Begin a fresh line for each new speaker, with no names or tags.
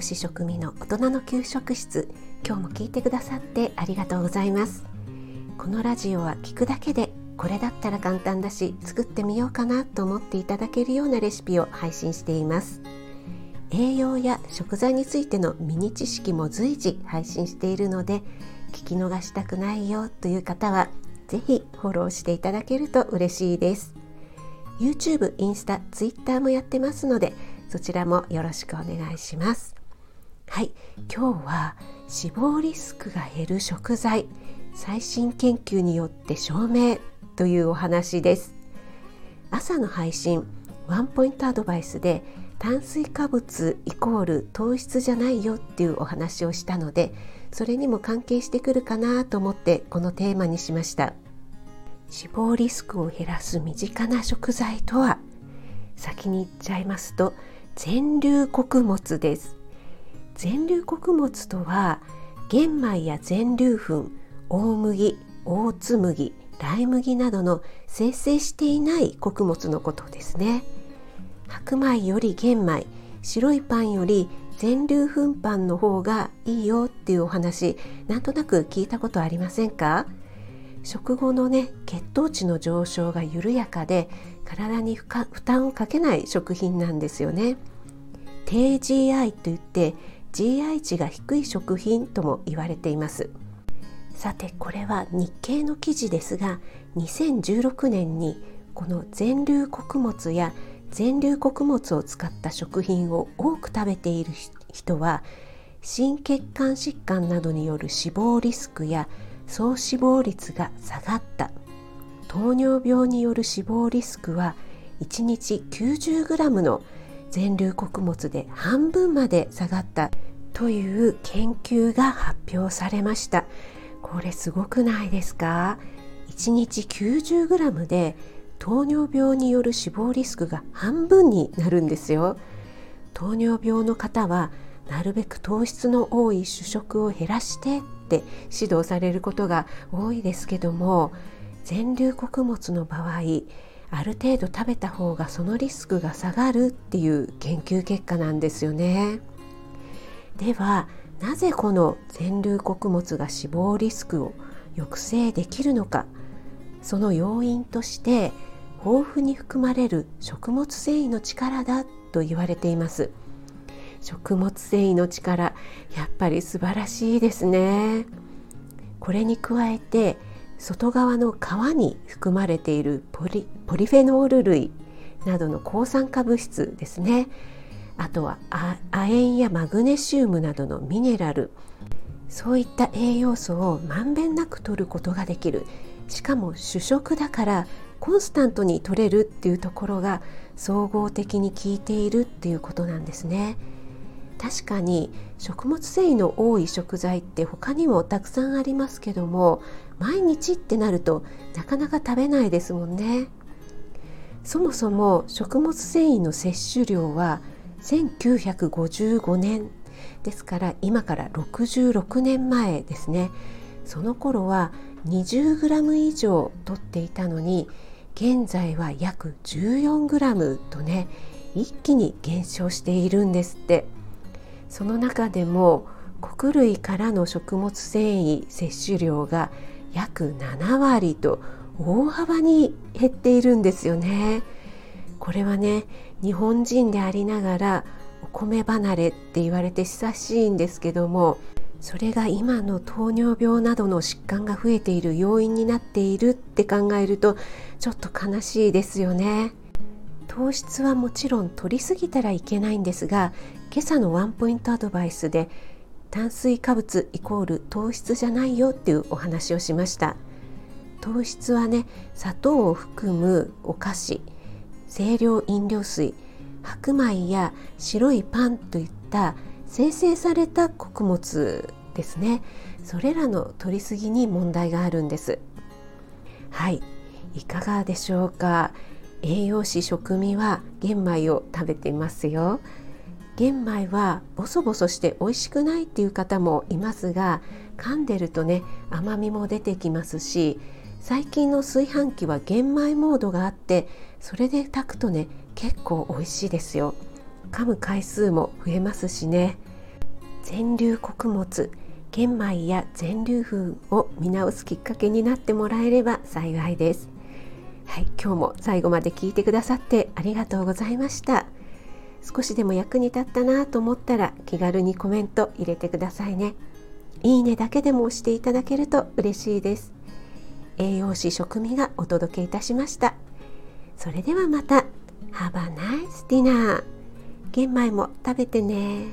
養士食味の大人の給食室。今日も聞いてくださってありがとうございます。このラジオは聞くだけでこれだったら簡単だし作ってみようかなと思っていただけるようなレシピを配信しています。栄養や食材についてのミニ知識も随時配信しているので聞き逃したくないよという方はぜひフォローしていただけると嬉しいです。YouTube、インスタ、Twitter もやってますのでそちらもよろしくお願いします。はい。今日は死亡リスクが減る食材最新研究によって証明というお話です。朝の配信ワンポイントアドバイスで炭水化物イコール糖質じゃないよっていうお話をしたのでそれにも関係してくるかなと思ってこのテーマにしました。死亡リスクを減らす身近な食材とは先に言っちゃいますと全粒穀物です。全粒穀物とは玄米や全粒粉大麦オーツ麦ライ麦などの生成していない穀物のことですね。白米より玄米白いパンより全粒粉パンの方がいいよっていうお話なんとなく聞いたことありませんか？食後のね血糖値の上昇が緩やかで体に負担をかけない食品なんですよね。低 GI といって GI 値が低い食品とも言われています。さてこれは日経の記事ですが2016年にこの全粒穀物や全粒穀物を使った食品を多く食べている人は心血管疾患などによる死亡リスクや総死亡率が下がった。糖尿病による死亡リスクは1日 90g の全粒穀物で半分まで下がったという研究が発表されました。これすごくないですか？1日 90g で糖尿病による死亡リスクが半分になるんですよ。糖尿病の方はなるべく糖質の多い主食を減らしてって指導されることが多いですけども全粒穀物の場合ある程度食べた方がそのリスクが下がるっていう研究結果なんですよね。ではなぜこの全粒穀物が死亡リスクを抑制できるのか。その要因として豊富に含まれる食物繊維の力だと言われています。食物繊維の力やっぱり素晴らしいですね。これに加えて外側の皮に含まれているポリポリフェノール類などの抗酸化物質ですね。あとは亜鉛やマグネシウムなどのミネラル。そういった栄養素をまんべんなく摂ることができる。しかも主食だからコンスタントに取れるっていうところが総合的に効いているっていうことなんですね。確かに食物繊維の多い食材って他にもたくさんありますけども毎日ってなるとなかなか食べないですもんね。そもそも食物繊維の摂取量は1955年。ですから今から66年前ですね。その頃は 20g 以上取っていたのに現在は約 14g とね一気に減少しているんですって。その中でも穀類からの食物繊維摂取量が約7割と大幅に減っているんですよね。これはね日本人でありながらお米離れって言われて久しいんですけどもそれが今の糖尿病などの疾患が増えている要因になっているって考えるとちょっと悲しいですよね。糖質はもちろん取りすぎたらいけないんですが今朝のワンポイントアドバイスで炭水化物イコール糖質じゃないよっていうお話をしました。糖質はね砂糖を含むお菓子清涼飲料水白米や白いパンといった生成された穀物ですね。それらの摂りすぎに問題があるんです。はい。いかがでしょうか？栄養士食味は玄米を食べていますよ。玄米はボソボソして美味しくないっていう方もいますが噛んでるとね甘みも出てきますし最近の炊飯器は玄米モードがあってそれで炊くとね結構美味しいですよ。噛む回数も増えますしね。全粒穀物玄米や全粒粉を見直すきっかけになってもらえれば幸いです。はい、今日も最後まで聞いてくださってありがとうございました。少しでも役に立ったなと思ったら気軽にコメント入れてくださいね。いいねだけでも押していただけると嬉しいです。栄養士食味がお届けいたしました。それではまた。Have a nice dinner 玄米も食べてね。